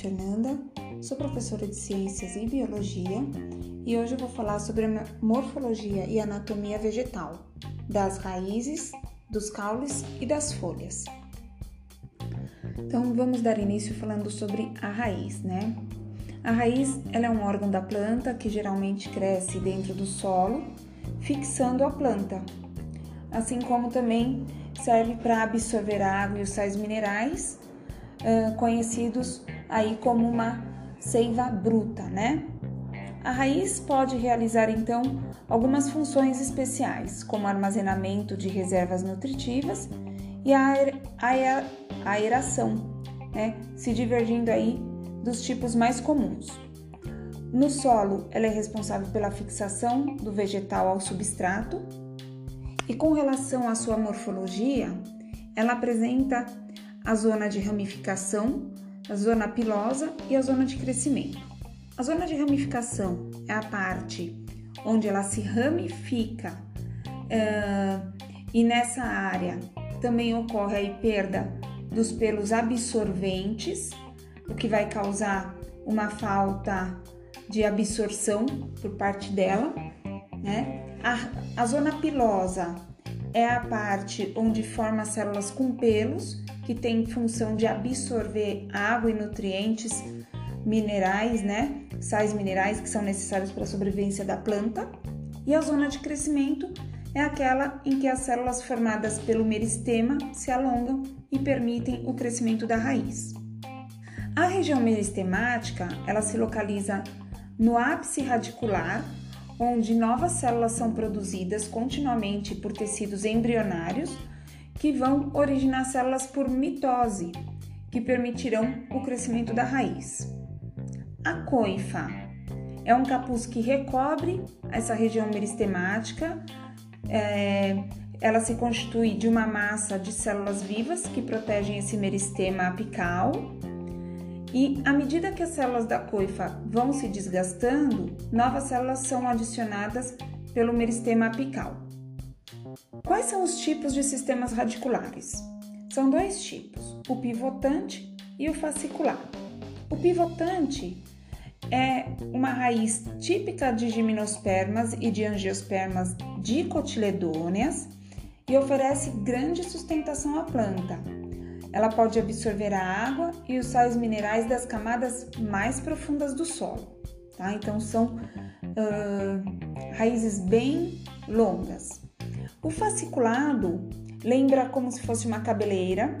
Fernanda, sou professora de Ciências e Biologia e hoje eu vou falar sobre a morfologia e anatomia vegetal, das raízes, dos caules e das folhas. Então vamos dar início falando sobre a raiz, né? A raiz ela é um órgão da planta que geralmente cresce dentro do solo, fixando a planta, assim como também serve para absorver água e os sais minerais conhecidos aí como uma seiva bruta, né? A raiz pode realizar então algumas funções especiais, como armazenamento de reservas nutritivas e a aeração, né? se divergindo aí dos tipos mais comuns. No solo, ela é responsável pela fixação do vegetal ao substrato e com relação à sua morfologia, ela apresenta a zona de ramificação, a zona pilosa e a zona de crescimento. A zona de ramificação é a parte onde ela se ramifica uh, e nessa área também ocorre a perda dos pelos absorventes, o que vai causar uma falta de absorção por parte dela, né? A, a zona pilosa é a parte onde forma células com pelos que tem função de absorver água e nutrientes minerais, né? Sais minerais que são necessários para a sobrevivência da planta. E a zona de crescimento é aquela em que as células formadas pelo meristema se alongam e permitem o crescimento da raiz. A região meristemática, ela se localiza no ápice radicular, onde novas células são produzidas continuamente por tecidos embrionários que vão originar células por mitose, que permitirão o crescimento da raiz. A coifa é um capuz que recobre essa região meristemática. É, ela se constitui de uma massa de células vivas que protegem esse meristema apical. E à medida que as células da coifa vão se desgastando, novas células são adicionadas pelo meristema apical. Quais são os tipos de sistemas radiculares? São dois tipos, o pivotante e o fasciculado. O pivotante é uma raiz típica de gimnospermas e de angiospermas dicotiledôneas e oferece grande sustentação à planta. Ela pode absorver a água e os sais minerais das camadas mais profundas do solo. Tá? Então, são uh, raízes bem longas. O fasciculado lembra como se fosse uma cabeleira.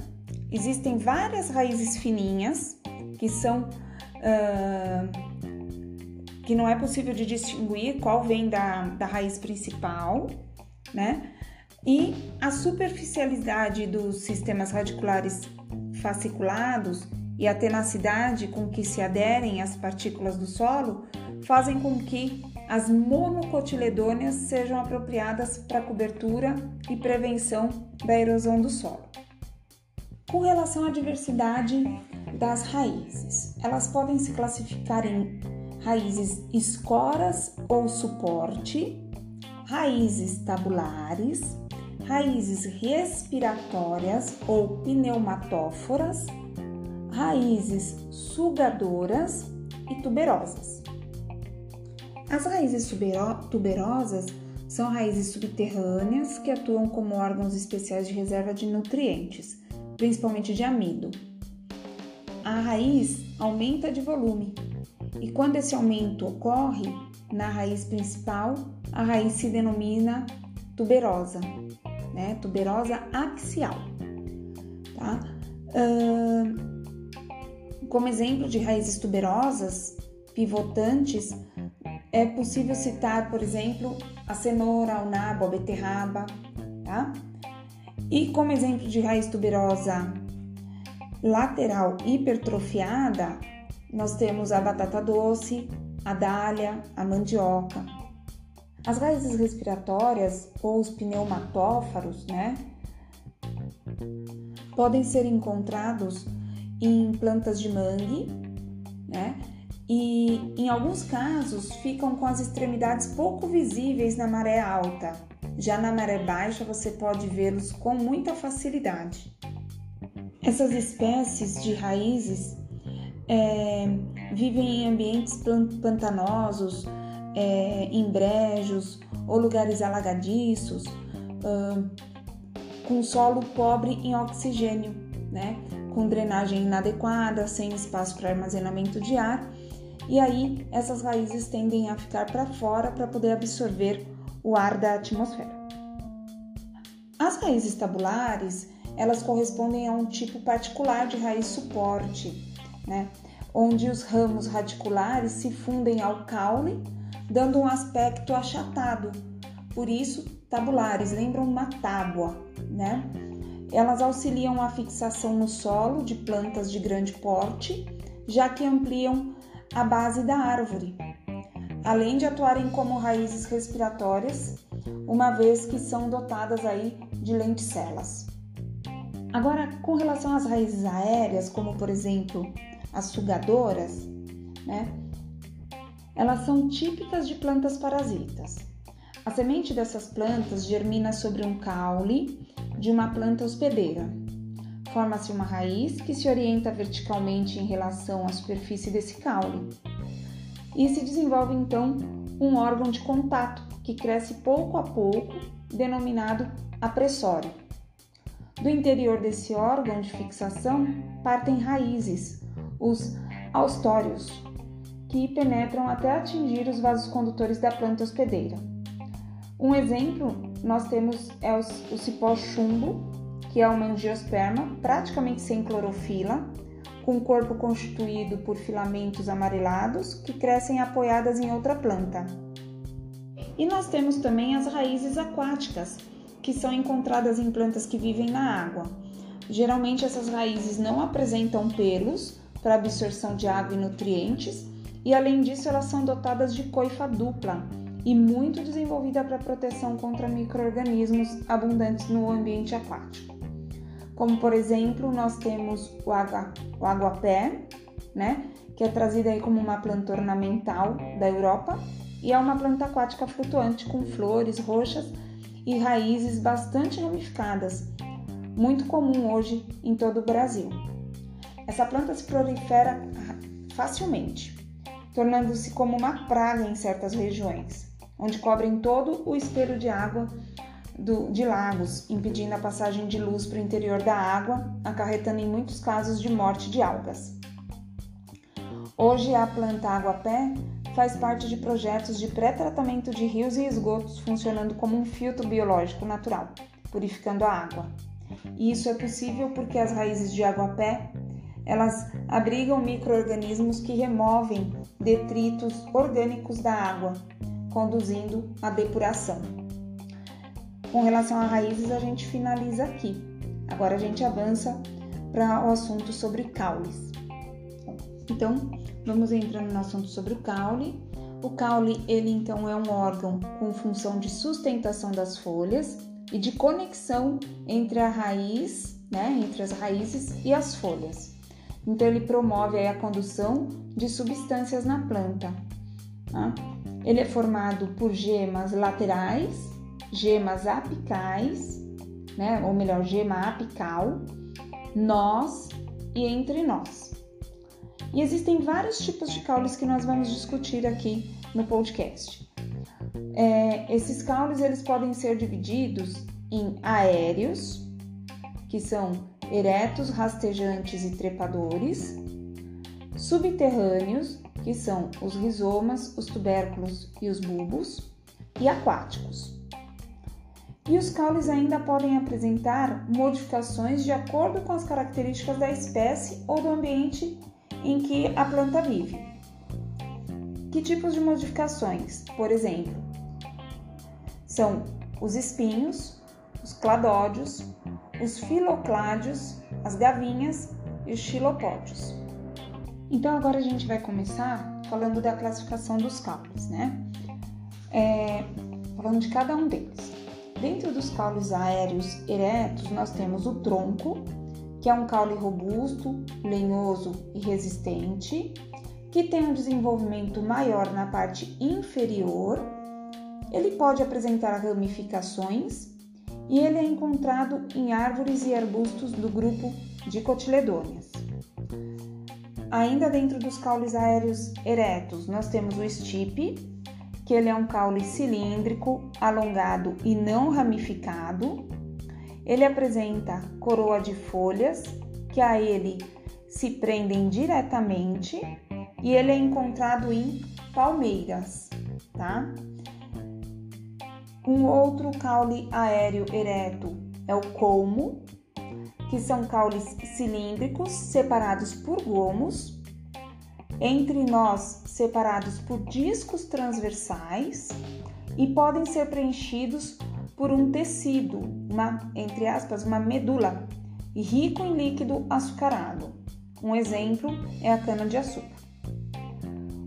Existem várias raízes fininhas que são uh, que não é possível de distinguir qual vem da, da raiz principal, né? E a superficialidade dos sistemas radiculares fasciculados e a tenacidade com que se aderem às partículas do solo fazem com que as monocotiledôneas sejam apropriadas para cobertura e prevenção da erosão do solo. Com relação à diversidade das raízes, elas podem se classificar em raízes escoras ou suporte, raízes tabulares, raízes respiratórias ou pneumatóforas, raízes sugadoras e tuberosas. As raízes tuberosas são raízes subterrâneas que atuam como órgãos especiais de reserva de nutrientes, principalmente de amido. A raiz aumenta de volume e quando esse aumento ocorre na raiz principal, a raiz se denomina tuberosa, né? Tuberosa axial, tá? Uh, como exemplo de raízes tuberosas pivotantes, é possível citar, por exemplo, a cenoura, o nabo, a beterraba, tá? E como exemplo de raiz tuberosa lateral hipertrofiada, nós temos a batata doce, a dália, a mandioca. As raízes respiratórias ou os pneumatófaros, né, podem ser encontrados em plantas de mangue, né, e, em alguns casos, ficam com as extremidades pouco visíveis na maré alta. Já na maré baixa, você pode vê-los com muita facilidade. Essas espécies de raízes é, vivem em ambientes pantanosos, é, em brejos ou lugares alagadiços, com solo pobre em oxigênio, né? com drenagem inadequada, sem espaço para armazenamento de ar, e aí essas raízes tendem a ficar para fora para poder absorver o ar da atmosfera. As raízes tabulares, elas correspondem a um tipo particular de raiz suporte, né? onde os ramos radiculares se fundem ao caule, dando um aspecto achatado. Por isso, tabulares lembram uma tábua, né? Elas auxiliam a fixação no solo de plantas de grande porte, já que ampliam a base da árvore, além de atuarem como raízes respiratórias, uma vez que são dotadas aí de lenticelas. Agora, com relação às raízes aéreas, como por exemplo as sugadoras, né? Elas são típicas de plantas parasitas. A semente dessas plantas germina sobre um caule de uma planta hospedeira. Forma-se uma raiz que se orienta verticalmente em relação à superfície desse caule. E se desenvolve então um órgão de contato que cresce pouco a pouco, denominado apressório. Do interior desse órgão de fixação partem raízes, os austórios, que penetram até atingir os vasos condutores da planta hospedeira. Um exemplo nós temos é o, cipó chumbo, que é uma angiosperma praticamente sem clorofila, com corpo constituído por filamentos amarelados que crescem apoiadas em outra planta. E nós temos também as raízes aquáticas, que são encontradas em plantas que vivem na água. Geralmente essas raízes não apresentam pelos para absorção de água e nutrientes, e além disso elas são dotadas de coifa dupla, e muito desenvolvida para proteção contra micro-organismos abundantes no ambiente aquático. Como, por exemplo, nós temos o, água, o aguapé, né, que é trazida aí como uma planta ornamental da Europa. E é uma planta aquática flutuante com flores roxas e raízes bastante ramificadas, muito comum hoje em todo o Brasil. Essa planta se prolifera facilmente, tornando-se como uma praga em certas regiões onde cobrem todo o espelho de água do, de lagos, impedindo a passagem de luz para o interior da água, acarretando em muitos casos de morte de algas. Hoje, a planta água-pé faz parte de projetos de pré-tratamento de rios e esgotos, funcionando como um filtro biológico natural, purificando a água. E isso é possível porque as raízes de água-pé elas abrigam micro-organismos que removem detritos orgânicos da água, conduzindo à depuração. Com relação a raízes, a gente finaliza aqui. Agora a gente avança para o assunto sobre caules. Então, vamos entrando no assunto sobre o caule. O caule, ele então é um órgão com função de sustentação das folhas e de conexão entre a raiz, né, entre as raízes e as folhas. Então, ele promove a condução de substâncias na planta. Tá? Ele é formado por gemas laterais, gemas apicais, né? ou melhor, gema apical, nós e entre nós. E existem vários tipos de caules que nós vamos discutir aqui no podcast. É, esses caules eles podem ser divididos em aéreos, que são eretos, rastejantes e trepadores, subterrâneos, que são os rizomas, os tubérculos e os bulbos, e aquáticos. E os caules ainda podem apresentar modificações de acordo com as características da espécie ou do ambiente em que a planta vive. Que tipos de modificações? Por exemplo, são os espinhos, os cladódios, os filocládios, as gavinhas e os xilopódios. Então agora a gente vai começar falando da classificação dos caules, né? É, falando de cada um deles. Dentro dos caules aéreos eretos, nós temos o tronco, que é um caule robusto, lenhoso e resistente, que tem um desenvolvimento maior na parte inferior. Ele pode apresentar ramificações e ele é encontrado em árvores e arbustos do grupo de cotiledôneas. ainda dentro dos caules aéreos eretos, nós temos o estipe, que ele é um caule cilíndrico, alongado e não ramificado. Ele apresenta coroa de folhas, que a ele se prendem diretamente, e ele é encontrado em palmeiras, tá? Um outro caule aéreo ereto é o colmo, que são caules cilíndricos separados por gomos, entre nós separados por discos transversais e podem ser preenchidos por um tecido, uma entre aspas, uma medula, rico em líquido açucarado. Um exemplo é a cana de açúcar.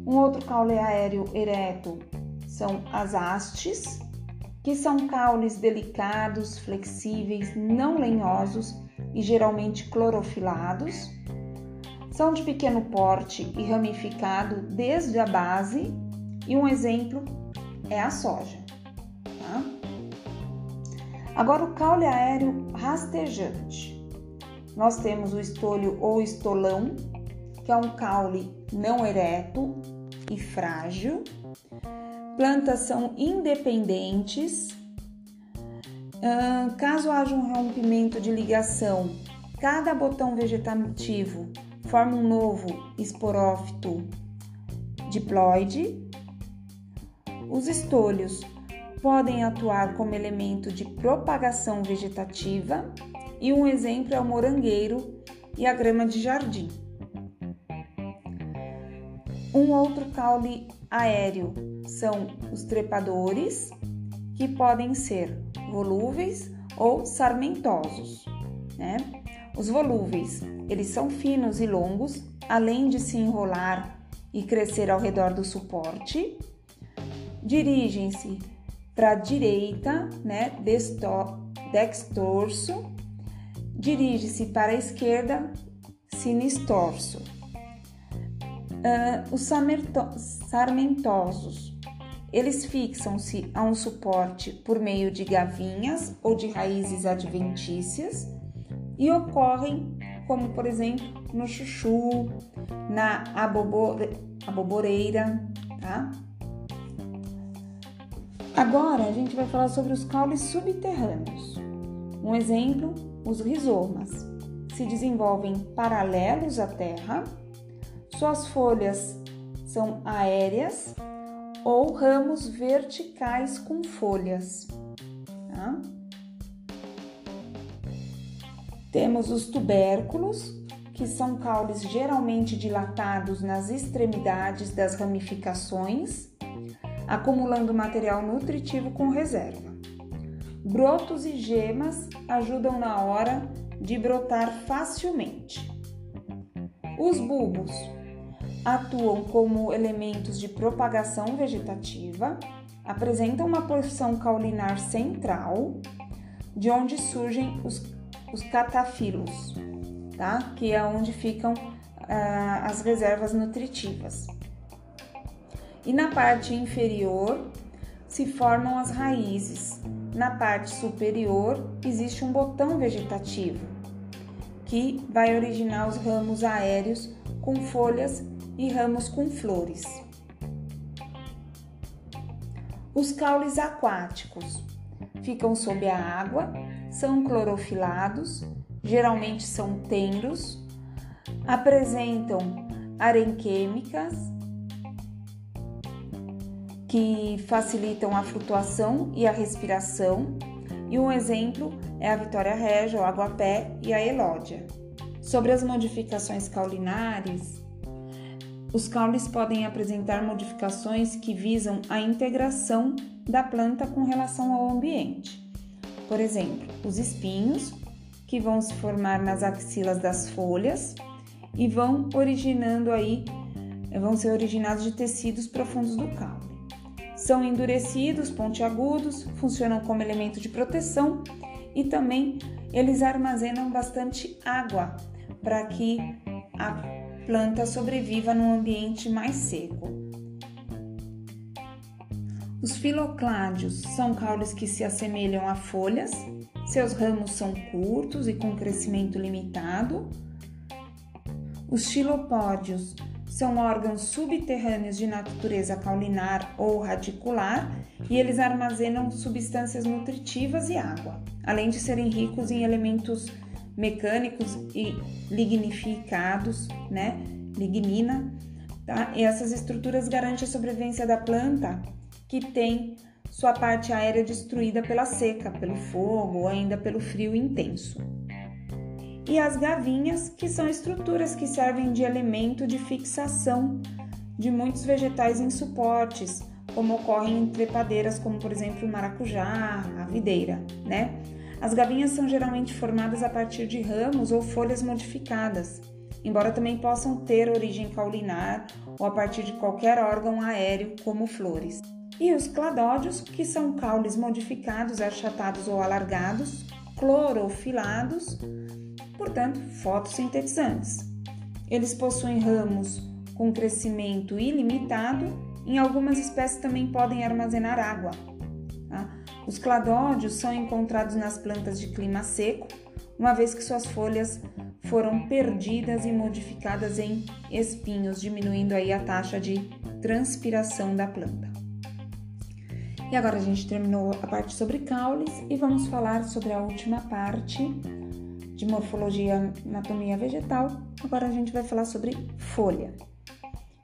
Um outro caule aéreo ereto são as hastes, que são caules delicados, flexíveis, não lenhosos e geralmente clorofilados. São de pequeno porte e ramificado desde a base, e um exemplo é a soja. Tá? Agora, o caule aéreo rastejante. Nós temos o estolho ou estolão, que é um caule não ereto e frágil. Plantas são independentes caso haja um rompimento de ligação, cada botão vegetativo forma um novo esporófito diploide. Os estolhos podem atuar como elemento de propagação vegetativa e um exemplo é o morangueiro e a grama de jardim. Um outro caule aéreo são os trepadores, que podem ser volúveis ou sarmentosos. Né? Os volúveis, eles são finos e longos, além de se enrolar e crescer ao redor do suporte. Dirigem-se para a direita, né, dextorso. Dirige-se para a esquerda, sinistorso. Uh, os sarmentosos eles fixam-se a um suporte por meio de gavinhas ou de raízes adventícias e ocorrem, como por exemplo no chuchu, na aboboreira, tá? Agora a gente vai falar sobre os caules subterrâneos. Um exemplo, os rizomas. Se desenvolvem paralelos à terra, suas folhas são aéreas ou ramos verticais com folhas. Tá? Temos os tubérculos, que são caules geralmente dilatados nas extremidades das ramificações, acumulando material nutritivo com reserva. Brotos e gemas ajudam na hora de brotar facilmente. Os bulbos atuam como elementos de propagação vegetativa, apresentam uma porção caulinar central, de onde surgem os, os catafilos, tá? que é onde ficam ah, as reservas nutritivas. E na parte inferior se formam as raízes. Na parte superior existe um botão vegetativo que vai originar os ramos aéreos com folhas e ramos com flores. Os caules aquáticos ficam sob a água, são clorofilados, geralmente são tenros, apresentam arenquêmicas que facilitam a flutuação e a respiração, e um exemplo é a Vitória Régia, o aguapé e a elódia. Sobre as modificações caulinares, os caules podem apresentar modificações que visam a integração da planta com relação ao ambiente. Por exemplo, os espinhos, que vão se formar nas axilas das folhas e vão originando aí, vão ser originados de tecidos profundos do caule. São endurecidos, pontiagudos, funcionam como elemento de proteção e também eles armazenam bastante água para que a planta sobreviva num ambiente mais seco. Os filocládios são caules que se assemelham a folhas, seus ramos são curtos e com crescimento limitado. Os xilopódios são órgãos subterrâneos de natureza caulinar ou radicular e eles armazenam substâncias nutritivas e água, além de serem ricos em elementos mecânicos e lignificados, né? Lignina. Tá? E essas estruturas garantem a sobrevivência da planta que tem sua parte aérea destruída pela seca, pelo fogo ou ainda pelo frio intenso e as gavinhas, que são estruturas que servem de elemento de fixação de muitos vegetais em suportes, como ocorre em trepadeiras como por exemplo o maracujá, a videira, né? As gavinhas são geralmente formadas a partir de ramos ou folhas modificadas, embora também possam ter origem caulinar ou a partir de qualquer órgão aéreo, como flores. E os cladódios, que são caules modificados, achatados ou alargados, clorofilados, portanto, fotossintetizantes. Eles possuem ramos com crescimento ilimitado, em algumas espécies também podem armazenar água. Tá? Os cladódios são encontrados nas plantas de clima seco, uma vez que suas folhas foram perdidas e modificadas em espinhos, diminuindo aí a taxa de transpiração da planta. E agora a gente terminou a parte sobre caules e vamos falar sobre a última parte de morfologia anatomia vegetal, agora a gente vai falar sobre folha.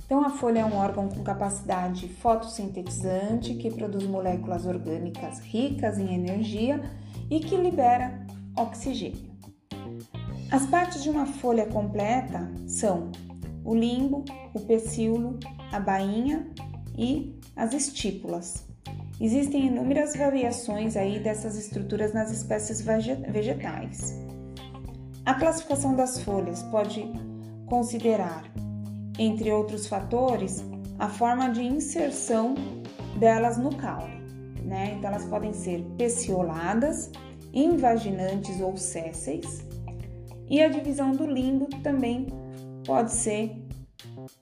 Então, a folha é um órgão com capacidade fotossintetizante que produz moléculas orgânicas ricas em energia e que libera oxigênio. As partes de uma folha completa são o limbo, o pecíolo, a bainha e as estípulas. Existem inúmeras variações aí dessas estruturas nas espécies vegetais. A classificação das folhas pode considerar, entre outros fatores, a forma de inserção delas no caule. Né? Então, elas podem ser pecioladas, invaginantes ou sésseis, e a divisão do limbo também pode ser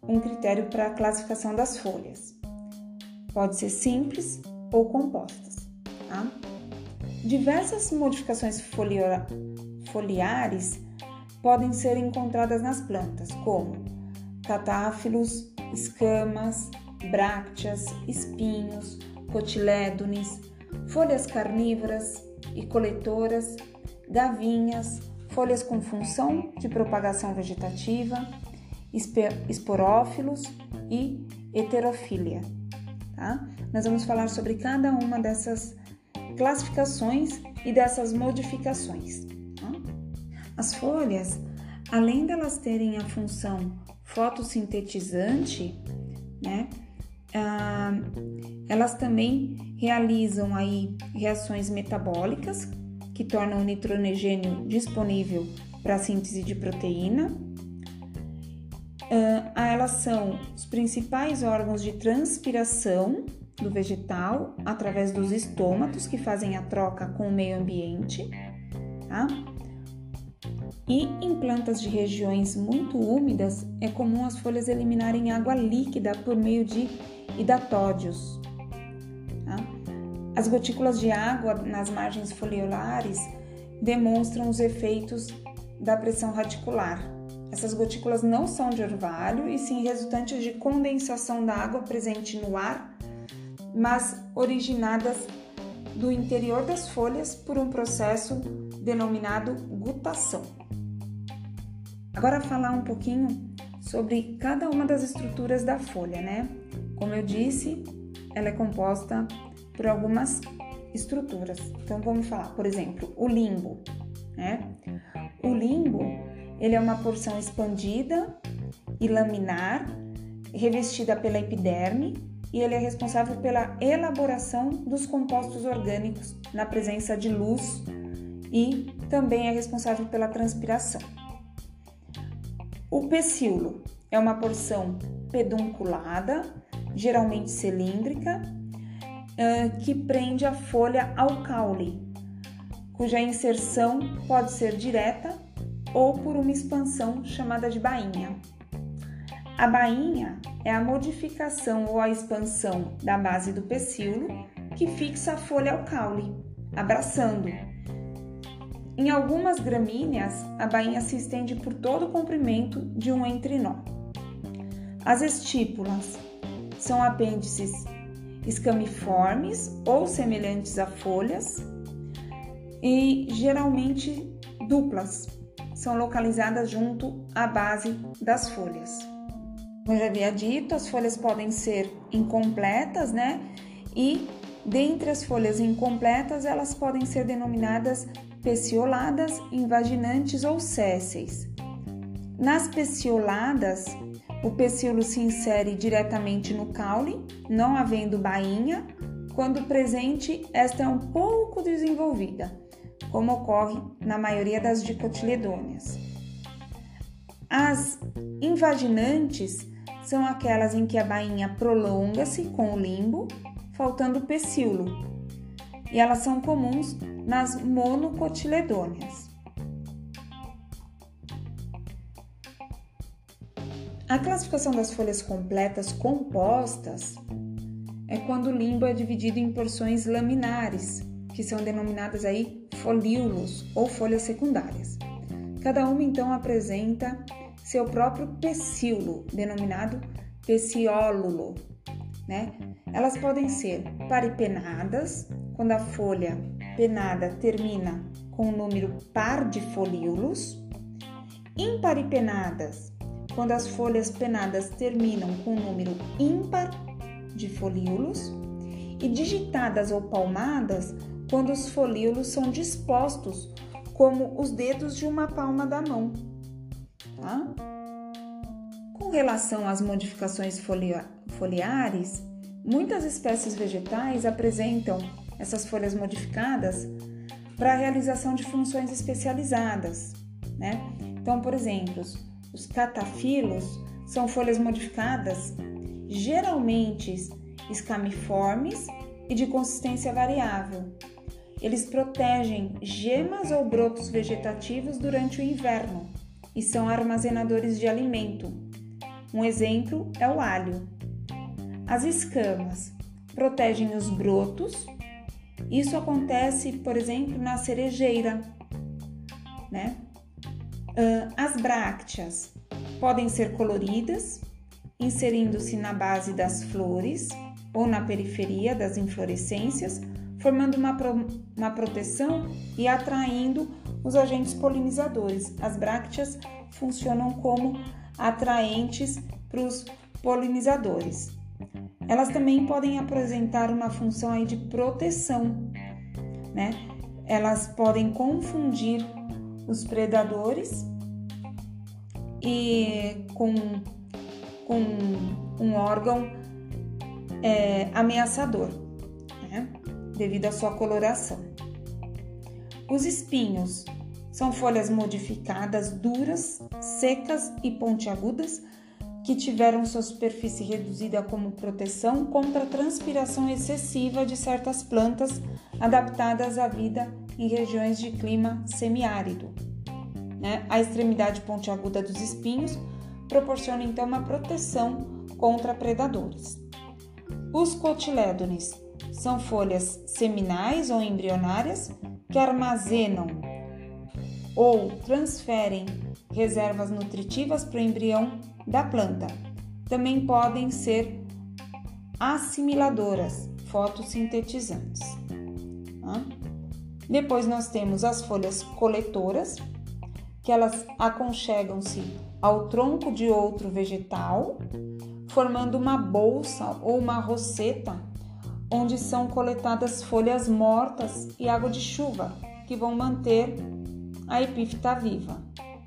um critério para a classificação das folhas. Pode ser simples ou compostas. Tá? Diversas modificações foliares podem ser encontradas nas plantas, como catáfilos, escamas, brácteas, espinhos, cotilédones, folhas carnívoras e coletoras, gavinhas, folhas com função de propagação vegetativa, esporófilos e heterofília. Tá? Nós vamos falar sobre cada uma dessas classificações e dessas modificações. As folhas, além delas terem a função fotossintetizante, né, ah, elas também realizam aí reações metabólicas que tornam o nitrogênio disponível para a síntese de proteína. Uh, elas são os principais órgãos de transpiração do vegetal através dos estômatos que fazem a troca com o meio ambiente. Tá? E em plantas de regiões muito úmidas, é comum as folhas eliminarem água líquida por meio de hidatódios. Tá? As gotículas de água nas margens foliolares demonstram os efeitos da pressão radicular. Essas gotículas não são de orvalho e sim resultantes de condensação da água presente no ar, mas originadas do interior das folhas por um processo denominado gutação. Agora falar um pouquinho sobre cada uma das estruturas da folha, né? Como eu disse, ela é composta por algumas estruturas. Então vamos falar, por exemplo, o limbo, né? O limbo, ele é uma porção expandida e laminar, revestida pela epiderme, e ele é responsável pela elaboração dos compostos orgânicos na presença de luz e também é responsável pela transpiração. O pecíolo é uma porção pedunculada, geralmente cilíndrica, que prende a folha ao caule, cuja inserção pode ser direta ou por uma expansão chamada de bainha. A bainha é a modificação ou a expansão da base do pecíolo que fixa a folha ao caule, abraçando. Em algumas gramíneas, a bainha se estende por todo o comprimento de um entrinó. As estípulas são apêndices escamiformes ou semelhantes a folhas e geralmente duplas. São localizadas junto à base das folhas. Como eu já havia dito, as folhas podem ser incompletas, né? E dentre as folhas incompletas, elas podem ser denominadas pecioladas, invaginantes ou sésseis. Nas pecioladas, o pecíolo se insere diretamente no caule, não havendo bainha. Quando presente, esta é um pouco desenvolvida, como ocorre na maioria das dicotiledôneas. As invaginantes são aquelas em que a bainha prolonga-se com o limbo, faltando o pecíolo, e elas são comuns nas monocotiledôneas. A classificação das folhas completas compostas é quando o limbo é dividido em porções laminares, que são denominadas aí folíolos ou folhas secundárias. Cada uma então apresenta seu próprio pecíolo, denominado peciólulo, né? Elas podem ser paripenadas, quando a folha penada termina com o número par de folíolos, imparipenadas, quando as folhas penadas terminam com o número ímpar de folíolos, e digitadas ou palmadas, quando os folíolos são dispostos como os dedos de uma palma da mão. Tá? Com relação às modificações foliares, muitas espécies vegetais apresentam essas folhas modificadas para a realização de funções especializadas, né? Então, por exemplo, os catafilos são folhas modificadas, geralmente escamiformes e de consistência variável. Eles protegem gemas ou brotos vegetativos durante o inverno e são armazenadores de alimento. Um exemplo é o alho. As escamas protegem os brotos isso acontece, por exemplo, na cerejeira, né? As brácteas podem ser coloridas, inserindo-se na base das flores ou na periferia das inflorescências, formando uma, pro, uma proteção e atraindo os agentes polinizadores. As brácteas funcionam como atraentes para os polinizadores. Elas também podem apresentar uma função aí de proteção, né? Elas podem confundir os predadores e com, com um órgão é, ameaçador, né? devido à sua coloração. Os espinhos são folhas modificadas, duras, secas e pontiagudas que tiveram sua superfície reduzida como proteção contra a transpiração excessiva de certas plantas adaptadas à vida em regiões de clima semiárido. Né? A extremidade pontiaguda dos espinhos proporciona então uma proteção contra predadores. Os cotilédones são folhas seminais ou embrionárias que armazenam ou transferem reservas nutritivas para o embrião da planta. Também podem ser assimiladoras, fotossintetizantes. Depois nós temos as folhas coletoras, que elas aconchegam-se ao tronco de outro vegetal, formando uma bolsa ou uma roseta, onde são coletadas folhas mortas e água de chuva, que vão manter a epífita viva,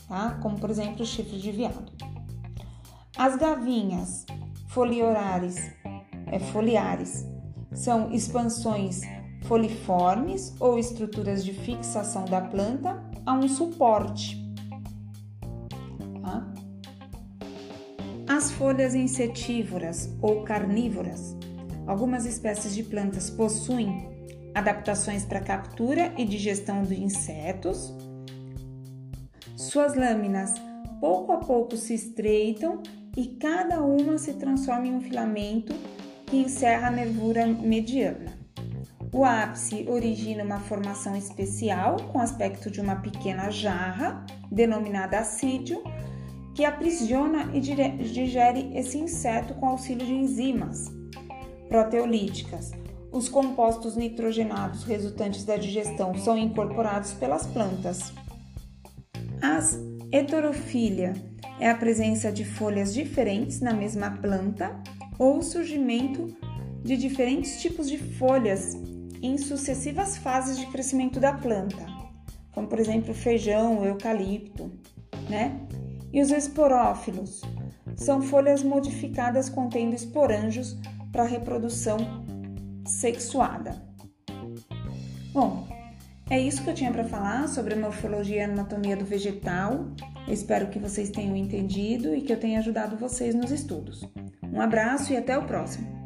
tá? Como por exemplo o chifre de viado. As gavinhas foliorares, é, foliares são expansões foliformes ou estruturas de fixação da planta a um suporte. Tá? As folhas insetívoras ou carnívoras. Algumas espécies de plantas possuem adaptações para captura e digestão de insetos. Suas lâminas pouco a pouco se estreitam e cada uma se transforma em um filamento que encerra a nervura mediana. O ápice origina uma formação especial com aspecto de uma pequena jarra, denominada assídio, que aprisiona e digere esse inseto com auxílio de enzimas proteolíticas. Os compostos nitrogenados resultantes da digestão são incorporados pelas plantas. As heterofília é a presença de folhas diferentes na mesma planta ou o surgimento de diferentes tipos de folhas em sucessivas fases de crescimento da planta, como por exemplo feijão, eucalipto, né? E os esporófilos são folhas modificadas contendo esporângios para reprodução sexuada. Bom, é isso que eu tinha para falar sobre a morfologia e anatomia do vegetal. Espero que vocês tenham entendido e que eu tenha ajudado vocês nos estudos. Um abraço e até o próximo!